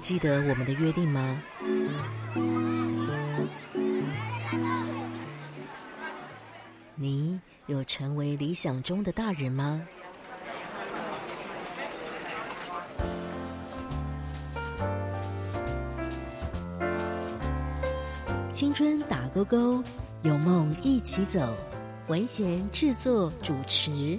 记得我们的约定吗？你有成为理想中的大人吗？青春打勾勾，有梦一起走。文贤制作主持。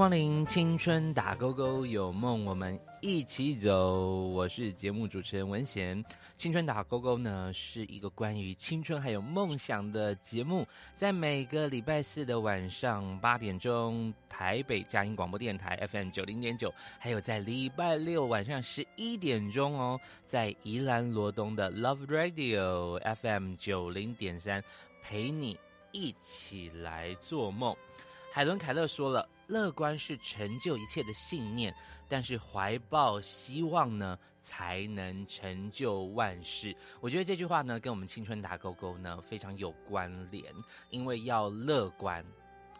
光临青春打勾勾，有梦我们一起走。我是节目主持人文贤。青春打勾勾呢是一个关于青春还有梦想的节目，在每个礼拜四的晚上八点钟，台北佳音广播电台 FM 九零点九，还有在礼拜六晚上十一点钟哦，在宜兰罗东的 Love Radio FM 九零点三，陪你一起来做梦。海伦·凯勒说了。乐观是成就一切的信念，但是怀抱希望呢，才能成就万事。我觉得这句话呢，跟我们青春打勾勾呢非常有关联，因为要乐观。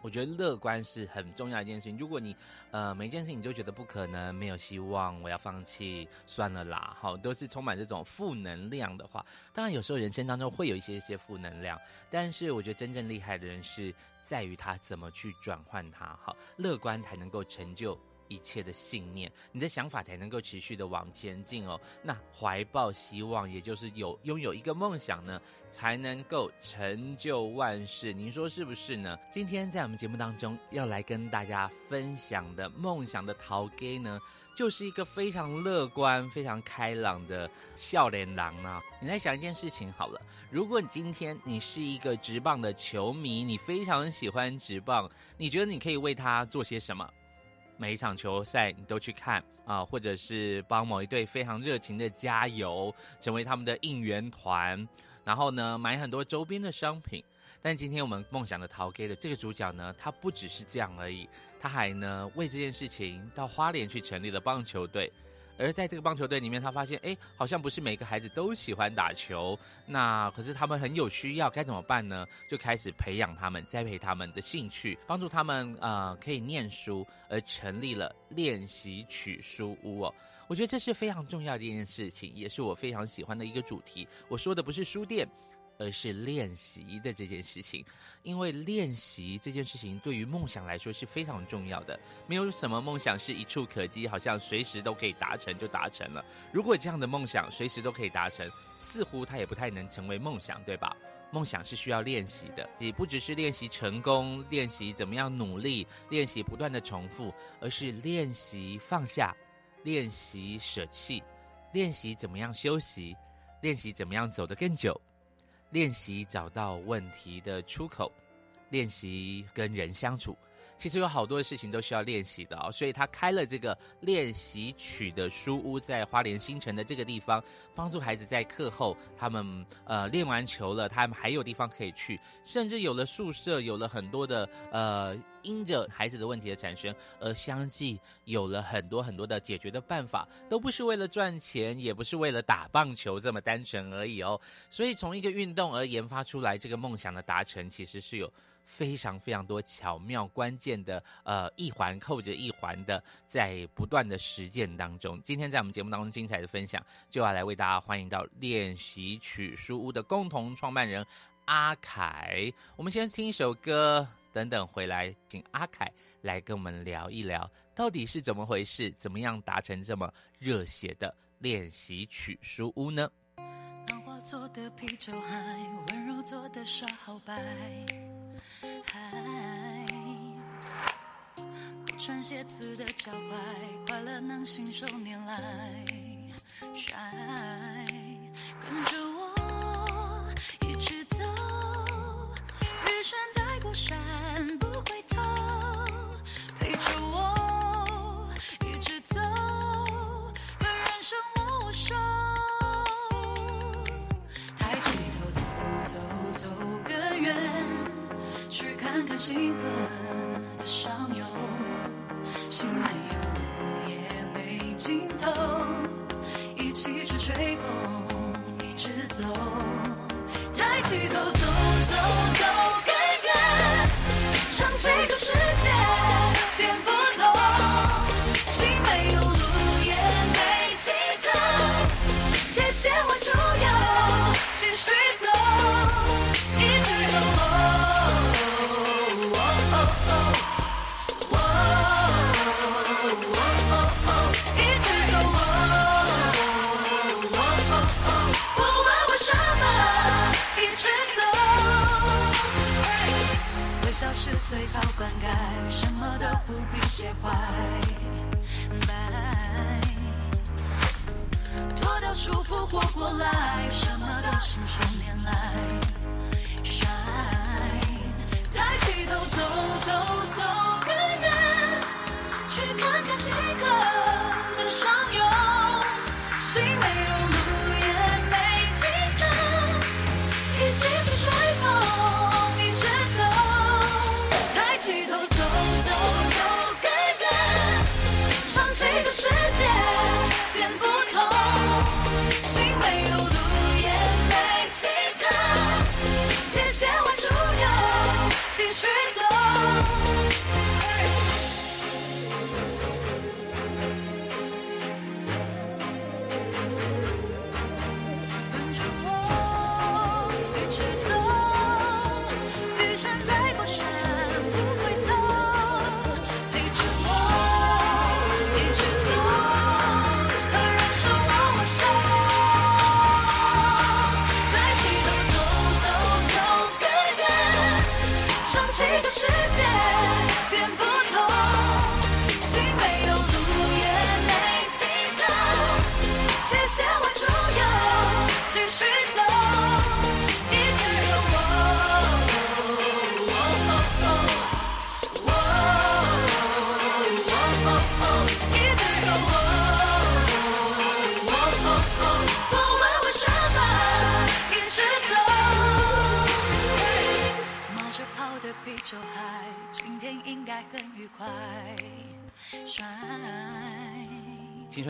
我觉得乐观是很重要一件事情。如果你呃每一件事情你就觉得不可能、没有希望，我要放弃算了啦，好，都是充满这种负能量的话，当然有时候人生当中会有一些些负能量，但是我觉得真正厉害的人是在于他怎么去转换它，好，乐观才能够成就。一切的信念，你的想法才能够持续的往前进哦。那怀抱希望，也就是有拥有一个梦想呢，才能够成就万事。您说是不是呢？今天在我们节目当中要来跟大家分享的梦想的陶给呢，就是一个非常乐观、非常开朗的笑脸郎啊。你来想一件事情好了，如果你今天你是一个直棒的球迷，你非常喜欢直棒，你觉得你可以为他做些什么？每一场球赛你都去看啊，或者是帮某一队非常热情的加油，成为他们的应援团，然后呢买很多周边的商品。但今天我们梦想的陶 K 的这个主角呢，他不只是这样而已，他还呢为这件事情到花莲去成立了棒球队。而在这个棒球队里面，他发现，哎，好像不是每个孩子都喜欢打球。那可是他们很有需要，该怎么办呢？就开始培养他们，栽培他们的兴趣，帮助他们呃可以念书，而成立了练习曲书屋哦。我觉得这是非常重要的一件事情，也是我非常喜欢的一个主题。我说的不是书店。而是练习的这件事情，因为练习这件事情对于梦想来说是非常重要的。没有什么梦想是一触可及，好像随时都可以达成就达成了。如果这样的梦想随时都可以达成，似乎它也不太能成为梦想，对吧？梦想是需要练习的，也不只是练习成功，练习怎么样努力，练习不断的重复，而是练习放下，练习舍弃，练习怎么样休息，练习怎么样走得更久。练习找到问题的出口，练习跟人相处。其实有好多的事情都需要练习的哦，所以他开了这个练习曲的书屋，在花莲新城的这个地方，帮助孩子在课后，他们呃练完球了，他们还有地方可以去，甚至有了宿舍，有了很多的呃，因着孩子的问题的产生，而相继有了很多很多的解决的办法，都不是为了赚钱，也不是为了打棒球这么单纯而已哦。所以从一个运动而研发出来这个梦想的达成，其实是有。非常非常多巧妙关键的呃一环扣着一环的，在不断的实践当中。今天在我们节目当中精彩的分享，就要来为大家欢迎到练习曲书屋的共同创办人阿凯。我们先听一首歌，等等回来请阿凯来跟我们聊一聊，到底是怎么回事，怎么样达成这么热血的练习曲书屋呢？做的啤酒海，温柔做的耍好白。嗨，不穿鞋子的脚踝，快乐能信手拈来。跟着我一直走，雨山在过山，看看。星河的上游，心没有路也没尽头，一起去吹风，一直走，抬起头走走走更远，让这个是活过来，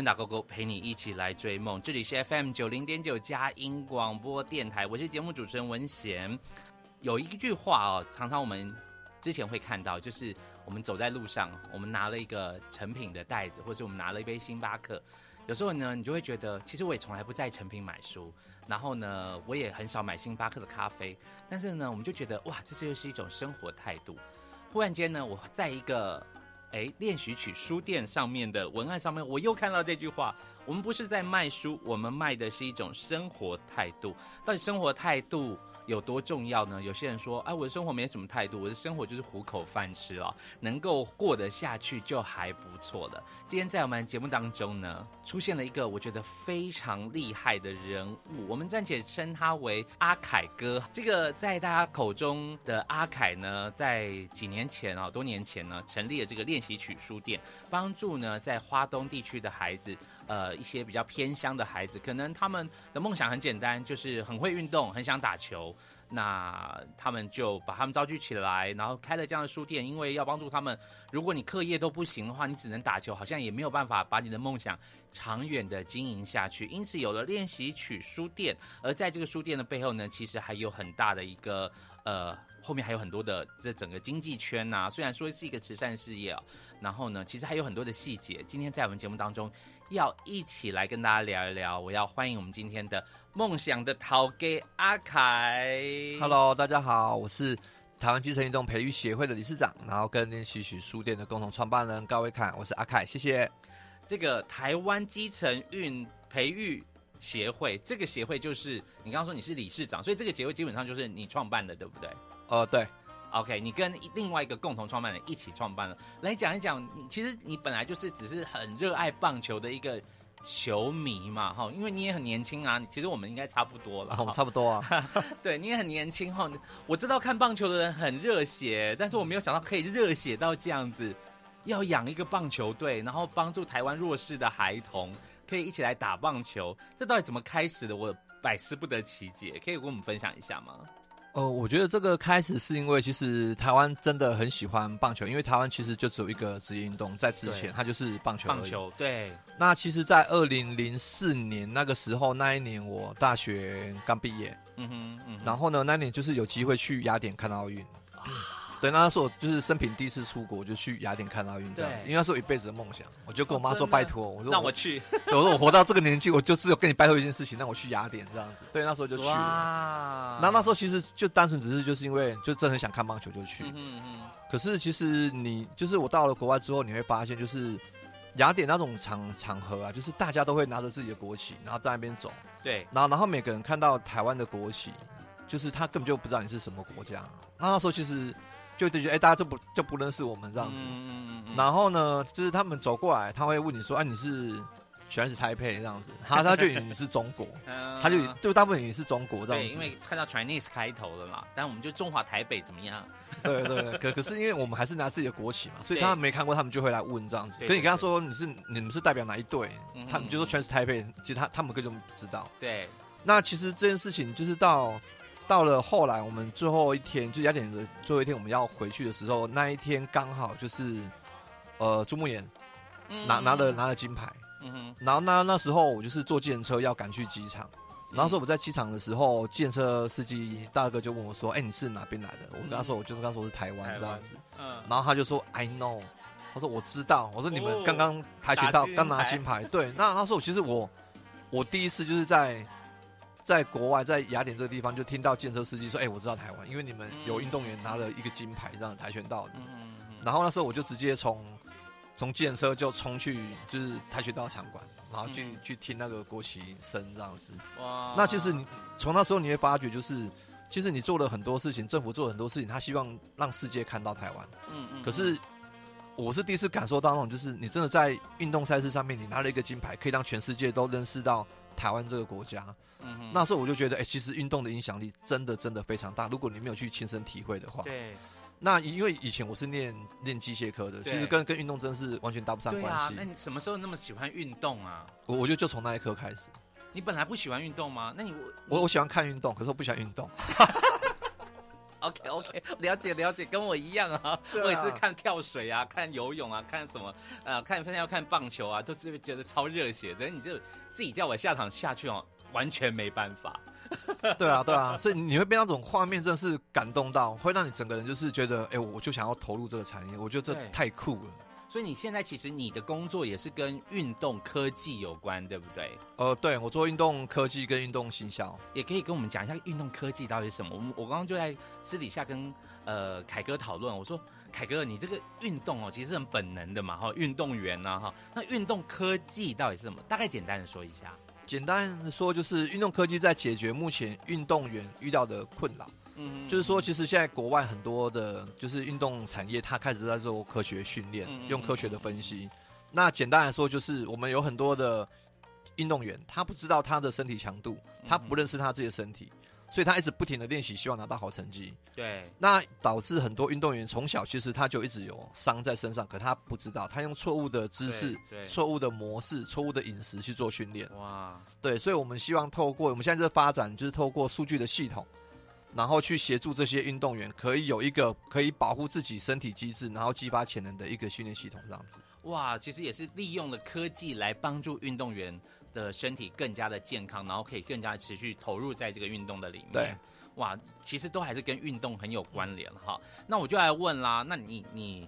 春打勾勾，陪你一起来追梦。这里是 FM 九零点九佳音广播电台，我是节目主持人文贤。有一句话哦，常常我们之前会看到，就是我们走在路上，我们拿了一个成品的袋子，或是我们拿了一杯星巴克。有时候呢，你就会觉得，其实我也从来不在成品买书，然后呢，我也很少买星巴克的咖啡。但是呢，我们就觉得，哇，这就是一种生活态度。忽然间呢，我在一个哎练习曲书店上面的文案上面，我又看到这句话：我们不是在卖书，我们卖的是一种生活态度。到底生活态度有多重要呢？有些人说，哎，我的生活没什么态度，我的生活就是糊口饭吃了，能够过得下去就还不错了。今天在我们节目当中呢，出现了一个我觉得非常厉害的人物，我们暂且称他为阿凯哥。这个在大家口中的阿凯呢，在几年前啊，多年前呢，成立了这个练习曲书店，帮助呢在花东地区的孩子。呃，一些比较偏乡的孩子，可能他们的梦想很简单，就是很会运动，很想打球。那他们就把他们召集起来，然后开了这样的书店，因为要帮助他们。如果你课业都不行的话，你只能打球，好像也没有办法把你的梦想长远的经营下去。因此有了练习曲书店，而在这个书店的背后呢，其实还有很大的一个呃，后面还有很多的这整个经济圈呐、虽然说是一个慈善事业啊，然后呢，其实还有很多的细节。今天在我们节目当中。要一起来跟大家聊一聊，我要欢迎我们今天的梦想的陶给阿凯。Hello，大家好，我是台湾基层运动培育协会的理事长，然后跟练习曲书店的共同创办人高伟凯，我是阿凯，谢谢。这个台湾基层运培育协会，这个协会就是你刚刚说你是理事长，所以这个协会基本上就是你创办的，对不对呃，对，？OK，你跟另外一个共同创办人一起创办了，来讲一讲，你其实你本来就是只是很热爱棒球的一个球迷嘛，哈，因为你也很年轻啊，其实我们应该差不多了，然后我们差不多啊。对你也很年轻哈，我知道看棒球的人很热血，但是我没有想到可以热血到这样子，要养一个棒球队，然后帮助台湾弱势的孩童可以一起来打棒球，这到底怎么开始的？我百思不得其解，可以跟我们分享一下吗？呃，我觉得这个开始是因为其实台湾真的很喜欢棒球，因为台湾其实就只有一个职业运动，在之前它就是棒球。棒球对，那其实，在二零零四年那个时候，那一年我大学刚毕业，嗯哼嗯哼，然后呢，那一年就是有机会去雅典看奥运。啊对，那时候我就是生平第一次出国，就去雅典看奥运这样子，因为那是我一辈子的梦想。我就跟我妈说：“哦拜托，我说让我去，对我说我活到这个年纪，我就是有跟你拜托一件事情，让我去雅典这样子。”对，那时候就去了。哇，那那时候其实就单纯只是就是因为就真的很想看棒球就去。嗯嗯，可是其实你就是我到了国外之后，你会发现就是雅典那种场场合啊，就是大家都会拿着自己的国旗，然后在那边走，对，然后然后每个人看到台湾的国旗，就是他根本就不知道你是什么国家。那那时候其实就就觉得哎，大家就不就不认识我们这样子。嗯嗯嗯然后呢，就是他们走过来，他会问你说：“啊、你是全是台北这样子？”他他就以为你是中国，嗯他就就大部分以为你是中国这样对，子。因为看到 Chinese 开头了嘛，但我们就中华台北怎么样？对对对，可可是因为我们还是拿自己的国旗嘛，所以他们没看过，他们就会来问这样子。可是你跟他说你是你们是代表哪一队嗯，他们就说全是台北，其实他他们根本就不知道。对，那其实这件事情就是到到了后来，我们最后一天，就雅典的最后一天，我们要回去的时候，那一天刚好就是呃朱木炎嗯。拿拿了拿了金牌，嗯哼，然后那那时候我就是坐计程车要赶去机场。然后说我在机场的时候，计程车司机大哥就问我说：“哎，你是哪边来的？”我跟他说：“我就是跟他说我是台湾这样子。”嗯，然后他就说 I know，他说我知道，我说你哦。们刚刚跆拳道刚拿金牌，对，那那时候其实我我第一次就是在在国外在雅典这个地方就听到建车司机说，哎、我知道台湾，因为你们有运动员拿了一个金牌这样跆拳道然后那时候我就直接从从建车就冲去就是跆拳道场馆，然后去、嗯去听那个国旗声这样子，哇，那其实你从那时候你会发觉就是。其实你做了很多事情，政府做了很多事情，他希望让世界看到台湾。嗯嗯，可是我是第一次感受到那种，就是你真的在运动赛事上面，你拿了一个金牌，可以让全世界都认识到台湾这个国家。嗯哼那时候我就觉得，哎、其实运动的影响力真的真的非常大。如果你没有去亲身体会的话，对那因为以前我是练练机械科的，其实跟跟运动真是完全搭不上关系。，那你什么时候那么喜欢运动啊？我我就就从那一刻开始，你本来不喜欢运动吗？那你我我喜欢看运动，可是我不喜欢运动。OK OK，了解了解，跟我一样啊，啊我也是看跳水啊，看游泳啊，看什么呃，看现在要看棒球啊，都是觉得超热血的。你就自己叫我下场下去哦，完全没办法。对啊，对啊，所以你会被那种画面真的是感动到，会让你整个人就是觉得，哎、我就想要投入这个产业，我觉得这太酷了。所以你现在其实你的工作也是跟运动科技有关，对不对？呃，对我做运动科技跟运动行销，也可以跟我们讲一下运动科技到底是什么。我们我刚刚就在私底下跟呃凯哥讨论，我说凯哥，你这个运动哦，其实很本能的嘛，哈，运动员呐、哈，那运动科技到底是什么？大概简单的说一下。简单说就是运动科技在解决目前运动员遇到的困扰。嗯就是说，其实现在国外很多的，就是运动产业，它开始在做科学训练用科学的分析。那简单来说，就是我们有很多的运动员，他不知道他的身体强度，他不认识他自己的身体，所以他一直不停的练习，希望拿到好成绩。对，那导致很多运动员从小其实他就一直有伤在身上，可他不知道，他用错误的姿势对、错误的模式、错误的饮食去做训练。哇，对，所以我们希望透过我们现在这发展，就是透过数据的系统，然后去协助这些运动员，可以有一个可以保护自己身体机制，然后激发潜能的一个训练系统，这样子。哇，其实也是利用了科技来帮助运动员的身体更加的健康，然后可以更加持续投入在这个运动的里面。对，哇，其实都还是跟运动很有关联哈。那我就来问啦，那你你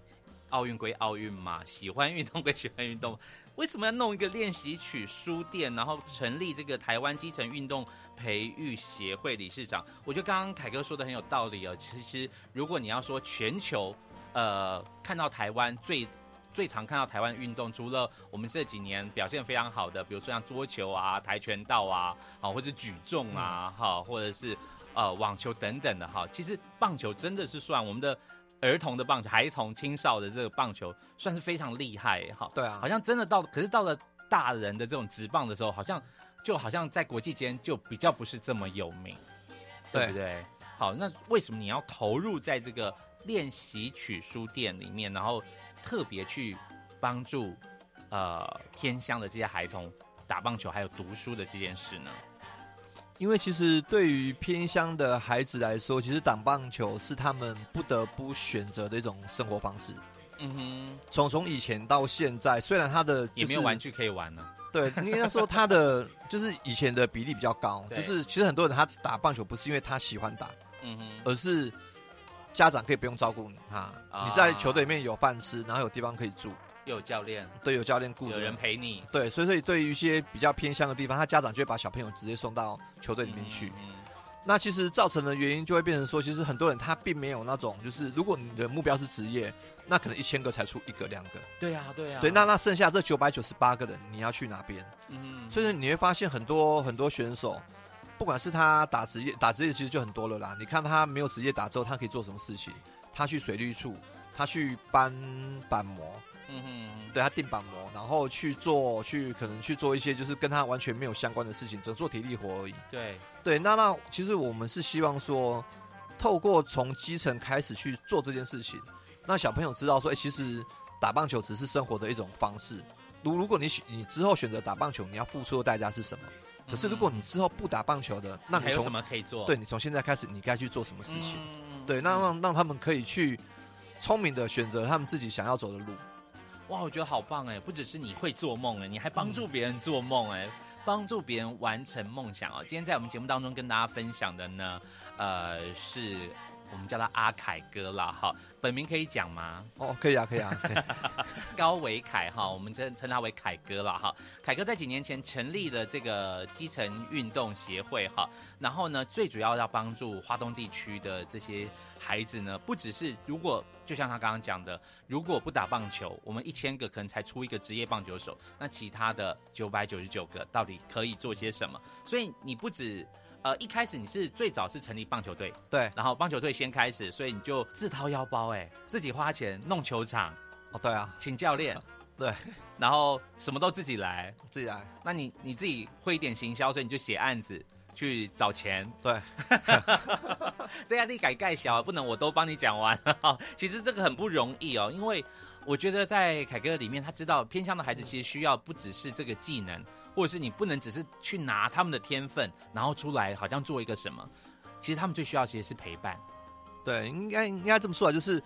奥运归奥运嘛，喜欢运动归喜欢运动，为什么要弄一个练习曲书店，然后成立这个台湾基层运动培育协会理事长？我觉得刚刚凯哥说的很有道理哦。其实如果你要说全球，呃，看到台湾最最常看到台湾运动，除了我们这几年表现非常好的，比如说像桌球啊、跆拳道啊，好，或者举重啊，哈、或者是呃网球等等的哈。其实棒球真的是算我们的儿童的棒球、孩童、青少的这个棒球，算是非常厉害哈。对啊好像真的到，可是到了大人的这种职棒的时候，好像就好像在国际间就比较不是这么有名，对不对？好，那为什么你要投入在这个练习曲书店里面，然后特别去帮助呃偏乡的这些孩童打棒球还有读书的这件事呢？因为其实对于偏乡的孩子来说，其实打棒球是他们不得不选择的一种生活方式。嗯哼，从从以前到现在，虽然他的、就是、也没有玩具可以玩呢。对，应该说他的 就是以前的比例比较高，就是其实很多人他打棒球不是因为他喜欢打，嗯哼，而是家长可以不用照顾你，啊。你在球队里面有饭吃，然后有地方可以住，又有教练，对，有教练顾着，有人陪你。对，所以所以对于一些比较偏乡的地方，他家长就会把小朋友直接送到球队里面去。嗯那其实造成的原因就会变成说，其实很多人他并没有那种，就是如果你的目标是职业，那可能一千个才出一个两个，对啊，对啊，对，那那剩下这九百九十八个人，你要去哪边？嗯。所以说你会发现很多很多选手，不管是他打职业，打职业其实就很多了啦。你看他没有职业打之后，他可以做什么事情？他去水利处，他去搬板模，嗯哼，对他定板模，然后去做去可能去做一些就是跟他完全没有相关的事情，只做体力活而已。对，对，那那其实我们是希望说，透过从基层开始去做这件事情，让小朋友知道说，哎、其实打棒球只是生活的一种方式。如如果你选你之后选择打棒球，你要付出的代价是什么？可是如果你之后不打棒球的，那你有什么可以做？对你从现在开始，你该去做什么事情？嗯对，那让让他们可以去聪明的选择他们自己想要走的路。哇，我觉得好棒哎！不只是你会做梦哎，你还帮助别人做梦哎，帮助别人完成梦想哦。今天在我们节目当中跟大家分享的呢，呃，是我们叫他阿凯哥啦，哈，本名可以讲吗？哦，可以啊，可以啊，以 高维凯哈，我们称称他为凯哥啦哈。凯哥在几年前成立了这个基层运动协会哈，然后呢，最主要要帮助华东地区的这些孩子呢，不只是如果就像他刚刚讲的，如果不打棒球，我们一千个可能才出一个职业棒球手，那其他的九百九十九个到底可以做些什么？所以你不止。呃，一开始你是最早是成立棒球队，对，然后棒球队先开始，所以你就自掏腰包，哎，自己花钱弄球场，哦，对啊，请教练，对，然后什么都自己来。自己来，那你你自己会一点行销，所以你就写案子去找钱。对，这压力改盖小，不能我都帮你讲完。其实这个很不容易哦，因为我觉得在凯哥里面，他知道偏向的孩子其实需要不只是这个技能，或者是你不能只是去拿他们的天分，然后出来好像做一个什么。其实他们最需要其实是陪伴。对，应该应该这么说啊，就是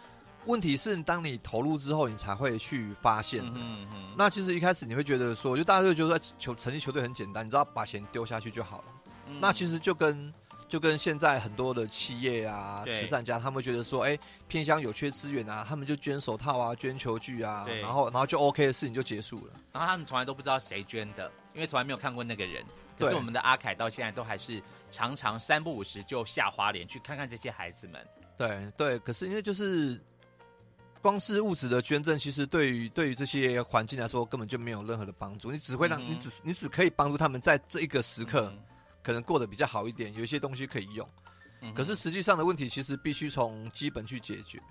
问题是当你投入之后，你才会去发现。嗯哼嗯，那其实一开始你会觉得说，就大家就觉得说球成立球队很简单，你知道把钱丢下去就好了。嗯那其实就跟就跟现在很多的企业啊、慈善家，他们会觉得说，哎、偏乡有缺资源啊，他们就捐手套啊、捐球具啊，然后然后就 OK 的事情就结束了。然后他们从来都不知道谁捐的，因为从来没有看过那个人。可是我们的阿凯到现在都还是常常三不五时就下花莲去看看这些孩子们。对对，可是因为就是光是物质的捐赠，其实对于对于这些环境来说根本就没有任何的帮助，你只会让、嗯你只你只可以帮助他们在这一个时刻、嗯可能过得比较好一点，有一些东西可以用。嗯可是实际上的问题，其实必须从基本去解决。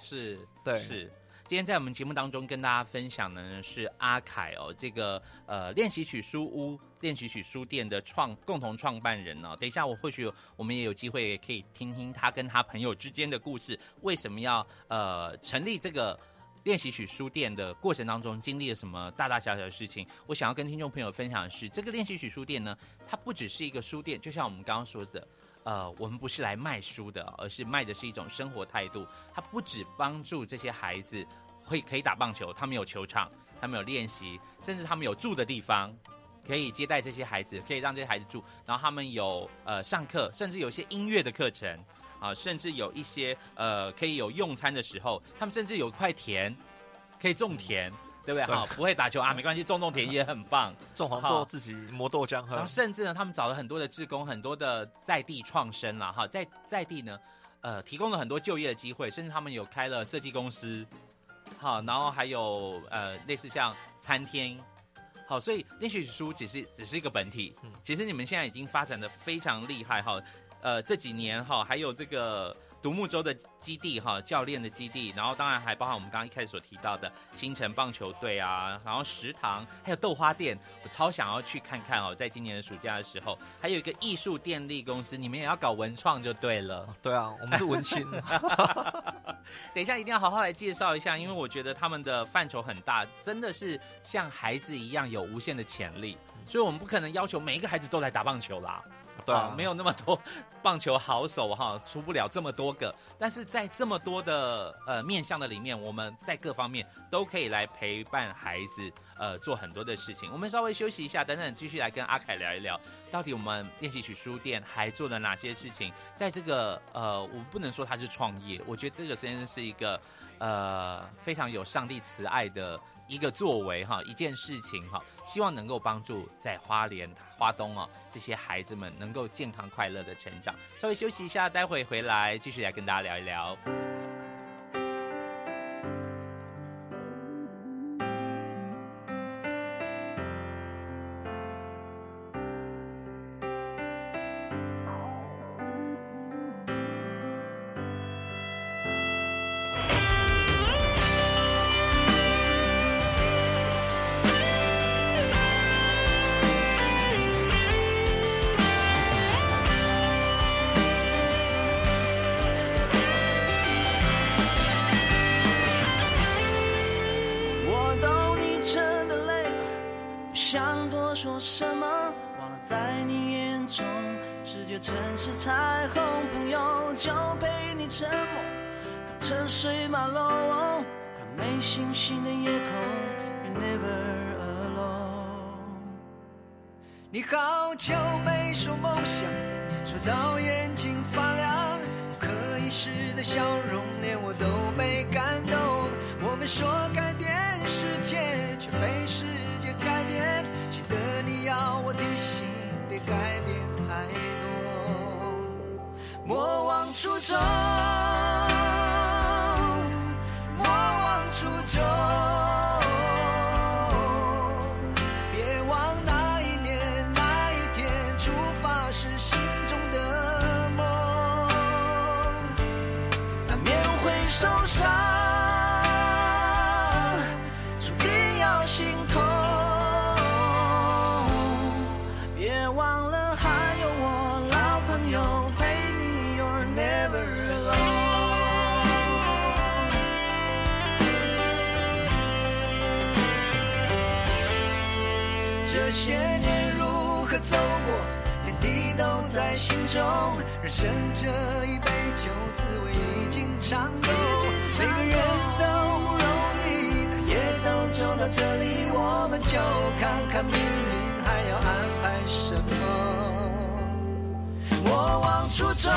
是，对是。今天在我们节目当中跟大家分享的呢是阿凯哦，这个呃练习曲书屋、练习曲书店的创共同创办人哦。等一下我或许我们也有机会可以听听他跟他朋友之间的故事，为什么要呃成立这个。练习曲书店的过程当中，经历了什么大大小小的事情？我想要跟听众朋友分享的是，这个练习曲书店呢，它不只是一个书店，就像我们刚刚说的，呃，我们不是来卖书的，而是卖的是一种生活态度。它不只帮助这些孩子会可以打棒球，他们有球场，他们有练习，甚至他们有住的地方，可以接待这些孩子，可以让这些孩子住。然后他们有呃上课，甚至有一些音乐的课程啊，甚至有一些呃可以有用餐的时候，他们甚至有一块田可以种田。对不对？对哈，不会打球啊，没关系，种种田 也很棒。种黄好豆自己磨豆浆喝然后，甚至呢，他们找了很多的志工，很多的在地创生啦，哈，在在地呢，呃，提供了很多就业的机会，甚至他们有开了设计公司，好，然后还有呃，类似像餐厅，好，所以那些书只是只是一个本体，嗯其实你们现在已经发展的非常厉害哈，呃，这几年哈，还有这个。独木舟的基地哈，教练的基地，然后当然还包含我们刚刚一开始所提到的新城棒球队啊，然后食堂，还有豆花店，我超想要去看看哦，在今年的暑假的时候，还有一个艺术电力公司，你们也要搞文创就对了。对啊，我们是文青，等一下一定要好好来介绍一下，因为我觉得他们的范畴很大，真的是像孩子一样有无限的潜力，所以我们不可能要求每一个孩子都来打棒球啦。对啊没有那么多棒球好手哈，出不了这么多个。但是在这么多的呃面向的里面，我们在各方面都可以来陪伴孩子，呃，做很多的事情。我们稍微休息一下，等等继续来跟阿凯聊一聊，到底我们练习曲书店还做了哪些事情？在这个呃，我不能说它是创业，我觉得这个真的是一个呃非常有上帝慈爱的一个作为哈，一件事情哈，希望能够帮助在花莲、花东哦这些孩子们能够健康快乐的成长。稍微休息一下，待会回来继续来跟大家聊一聊。说什么，忘了在你眼中，世界曾是彩虹，朋友就陪你沉默，看车水马龙，看没星星的夜空，You never alone。你好久没说梦想，说到眼睛发亮，不可一世的笑容，连我都被感动。我们说改变世界，却被世界改变。的心，别改变太多。莫忘初衷，在心中。人生这一杯酒，滋味已经尝够。每个人都不容易，但也都走到这里，我们就看看命运还要安排什么。我往出走，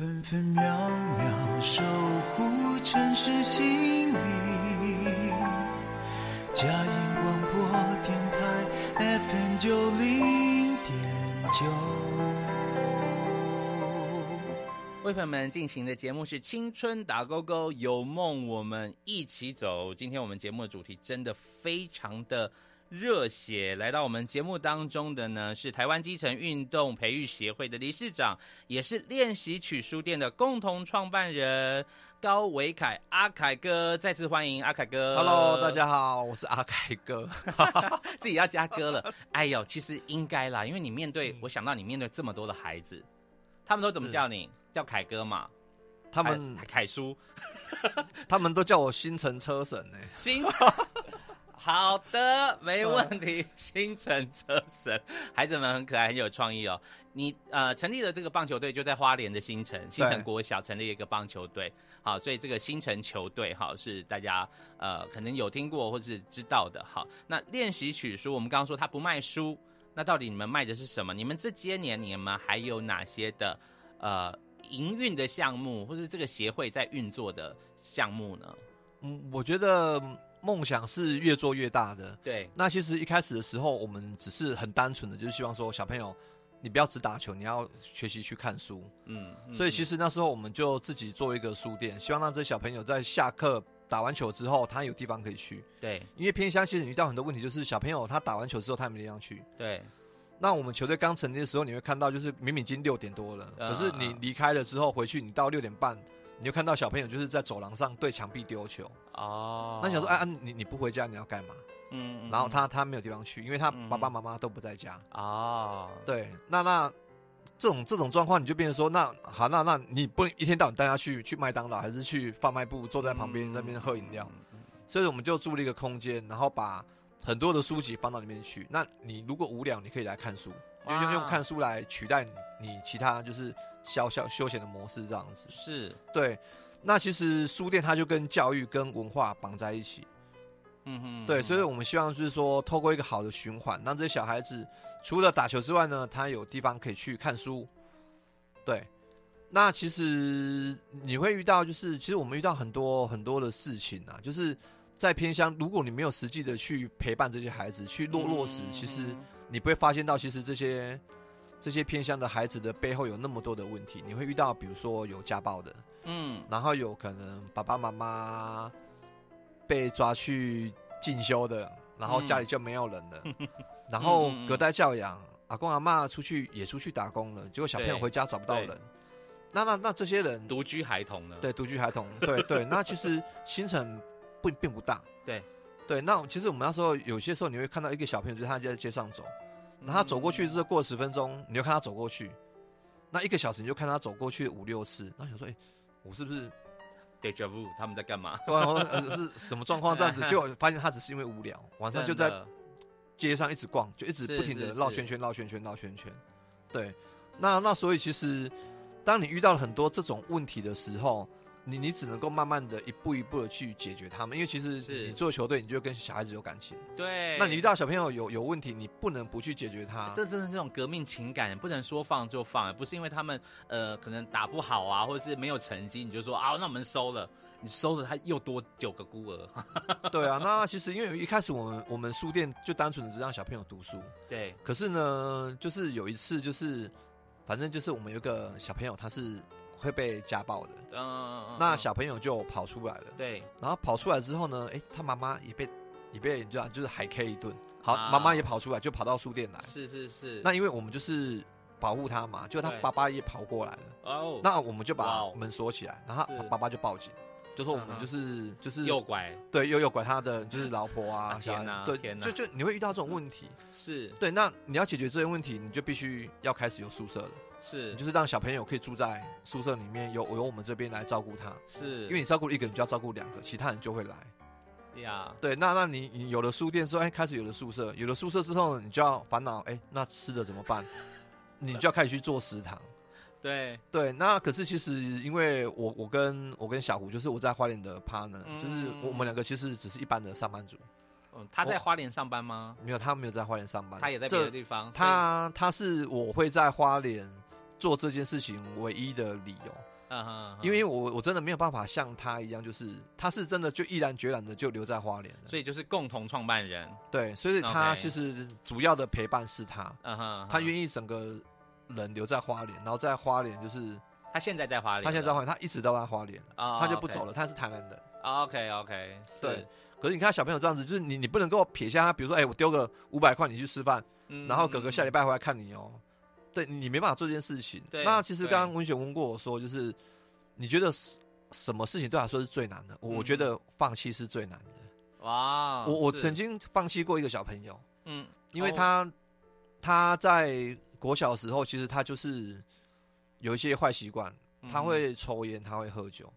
分分秒秒守护城市心灵。佳音广播电台 FM 九零点九。为朋友们进行的节目是《青春打勾勾》，有梦我们一起走。今天我们节目的主题真的非常的热血。来到我们节目当中的呢，是台湾基层运动培育协会的理事长，也是练习曲书店的共同创办人高维凯阿凯哥。再次欢迎阿凯哥。Hello，大家好，我是阿凯哥。自己要加歌了。哎呦，其实应该啦，因为你面对，我想到你面对这么多的孩子，他们都怎么叫你？叫凯哥嘛？他们凯凯叔，他们都叫我星辰车神呢、星。好的，没问题。星辰车神，孩子们很可爱，很有创意哦。你呃成立了这个棒球队，就在花莲的新城，新城国小成立一个棒球队。好，所以这个新城球队哈是大家呃可能有听过或是知道的。好，那练习曲书，我们刚刚说他不卖书，那到底你们卖的是什么？你们这些年你们还有哪些的呃营运的项目，或是这个协会在运作的项目呢？嗯，我觉得梦想是越做越大的。对，那其实一开始的时候，我们只是很单纯的，就是希望说小朋友，你不要只打球，你要学习去看书。嗯，嗯所以其实那时候我们就自己做一个书店，希望让这些小朋友在下课打完球之后，他有地方可以去。对因为偏乡其实你遇到很多问题，就是小朋友他打完球之后，他没地方去。对那我们球队刚成立的时候，你会看到就是明明已经六点多了，啊可是你离开了之后回去，你到六点半，你就看到小朋友就是在走廊上对墙壁丢球。哦，那你想说，哎、啊，你你不回家你要干嘛？嗯，嗯然后他他没有地方去，因为他嗯爸爸妈妈都不在家。哦，对，那那这种这种状况，你就变成说，那好，那那你不能一天到晚带他去去麦当劳，还是去贩卖部坐在旁边那边喝饮料？所以我们就租了一个空间，然后把很多的书籍放到里面去。那你如果无聊，你可以来看书，用用用看书来取代你你其他就是消消休闲的模式这样子。是，对，那其实书店它就跟教育跟文化绑在一起。嗯哼，对，嗯所以我们希望就是说，透过一个好的循环，让这些小孩子除了打球之外呢，他有地方可以去看书。对，那其实你会遇到，就是其实我们遇到很多很多的事情啊，就是在偏乡，如果你没有实际的去陪伴这些孩子，去落落实，其实嗯你不会发现到，其实这些这些偏向的孩子的背后有那么多的问题。你会遇到，比如说有家暴的，嗯，然后有可能爸爸妈妈被抓去进修的，然后家里就没有人了，然后隔代教养，阿公阿妈出去也出去打工了，结果小朋友回家找不到人，那那那这些人独居孩童呢？对独居孩童，对对，那其实新城并并不大，对。对，那其实我们那时候有些时候你会看到一个小朋友，就是他就在街上走，嗯，然后他走过去之后过了十分钟，你就看他走过去，那一个小时你就看他走过去五六次，然后想说，哎、我是不是 deja vu，他们在干嘛？对啊，我说呃是什么状况这样子？结果发现他只是因为无聊，晚上就在街上一直逛，就一直不停的绕圈圈、绕圈圈、绕圈圈。对，那那所以其实，当你遇到了很多这种问题的时候，你你只能够慢慢的一步一步的去解决他们，因为其实是你做球队，你就跟小孩子有感情。对，那你遇到小朋友有有问题，你不能不去解决他。这真的是这种革命情感，不能说放就放，不是因为他们呃可能打不好啊，或者是没有成绩，你就说啊，那我们收了，你收了他又多九个孤儿，对啊，那其实因为一开始我们我们书店就单纯的只让小朋友读书，对，可是呢，就是有一次，就是反正就是我们有一个小朋友，他是会被家暴的，嗯，那小朋友就跑出来了，对。然后跑出来之后呢，哎，他妈妈也被也被就就是海 K 一顿，好，啊。妈妈也跑出来，就跑到书店来。是是是，那因为我们就是保护他嘛，就他爸爸也跑过来了，哦，那我们就把哦。门锁起来，然后他爸爸就报警，就说我们就是就是诱拐。对又诱拐他的就是老婆啊 对，就就你会遇到这种问题。是。对，那你要解决这些问题，你就必须要开始有宿舍了，是。你就是让小朋友可以住在宿舍里面，由由我们这边来照顾他，是，因为你照顾一个人就要照顾两个，其他人就会来。呀，对，那那你你有了书店之后，哎，开始有了宿舍，有了宿舍之后呢，你就要烦恼，哎，那吃的怎么办？你就要开始去做食堂。对，对，那可是其实因为我我跟我跟小胡，就是我在花莲的 partner，、嗯。就是我们两个其实只是一般的上班族，嗯，他在花莲上班吗？没有他没有在花莲上班，他也在别这的地方，他他是我会在花莲做这件事情唯一的理由，嗯哼，因为我我真的没有办法像他一样，就是他是真的就毅然决然的就留在花莲了，所以就是共同创办人，对，所以他其实主要的陪伴是他，嗯哼，他愿意意整个人留在花莲，然后在花莲就是他现在在花莲，他现在在花莲，他一直都在花莲，哦他就不走了，他是台南的。OK OK，对，可是你看小朋友这样子，就是你你不能够撇下他，比如说，哎、我丢个五百块你去吃饭，嗯。然后哥哥下礼拜回来看你哦，对你没办法做这件事情。对那其实刚刚文雪问过我说，就是你觉得什什么事情对他来说是最难的？我觉得放弃是最难的。哇，我我曾经放弃过一个小朋友，嗯，因为哦他、他在国小的时候，其实他就是有一些坏习惯，他嗯会抽烟，他会喝酒，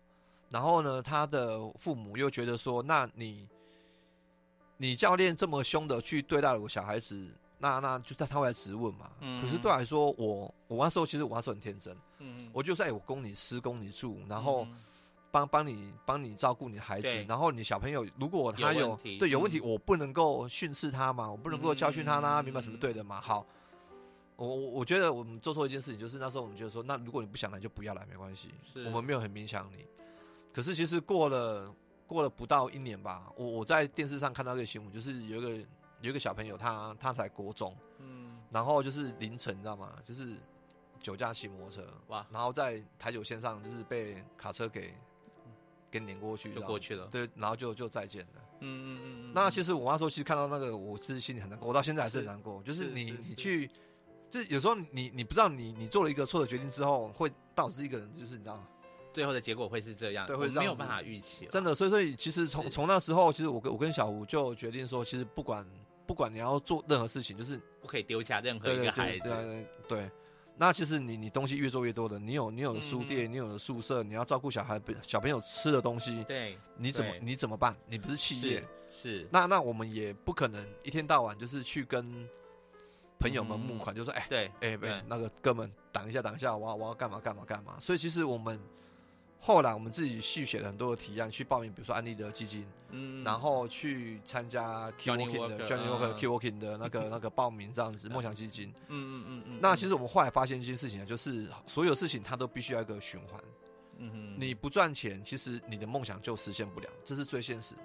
然后呢，他的父母又觉得说，那你你教练这么凶的去对待我小孩子，那那就他他会来质问嘛。嗯可是对我来说，我我那时候其实我那时候很天真，嗯我就说，哎、我供你吃，供你住，然后嗯帮帮你帮你照顾你孩子，然后你小朋友如果他有有对有问题，嗯我不能够训斥他嘛，我不能够教训他啦，嗯明白什么对的嘛。好，我我我觉得我们做错一件事情，就是那时候我们觉得说，那如果你不想来就不要来，没关系，我们没有很勉强你。可是其实过了过了不到一年吧，我我在电视上看到一个新闻，就是有一个有一个小朋友他他才国中，嗯然后就是凌晨，你知道吗？就是酒驾骑摩托车，哇然后在台九线上就是被卡车给给碾过去，就过去了对，然后就就再见了。嗯嗯嗯，那其实我那时候其实看到那个，我是心里很难过，我到现在还是很难过。就是你你去，就有时候你你不知道你你做了一个错的决定之后，会导致一个人就是你知道吗？最后的结果会是这样，对会这样子们没有办法预期，真的，所以所以其实从从那时候，其实我跟我跟小吴就决定说，其实不管不管你要做任何事情，就是不可以丢下任何对对一个孩子对对，对对。那其实你你东西越做越多的，你有你有书店，你有了宿舍，你要照顾小孩小朋友吃的东西，对，你怎么你怎么办？你不是企业。是，是，那那我们也不可能一天到晚就是去跟朋友们募款，就说哎对，哎对。哎那个哥们挡一下挡一下，我要我要干嘛干嘛干嘛。所以其实我们后来我们自己续写了很多的提案，去报名，比如说安利的基金，嗯然后去参加 Walking 的 Johnny Walker 嗯 Key Walking 的那个那个报名这样子，梦想基金。嗯嗯嗯嗯，那其实我们后来发现一件事情啊，就是所有事情它都必须要一个循环。嗯哼，你不赚钱，其实你的梦想就实现不了，这是最现实的。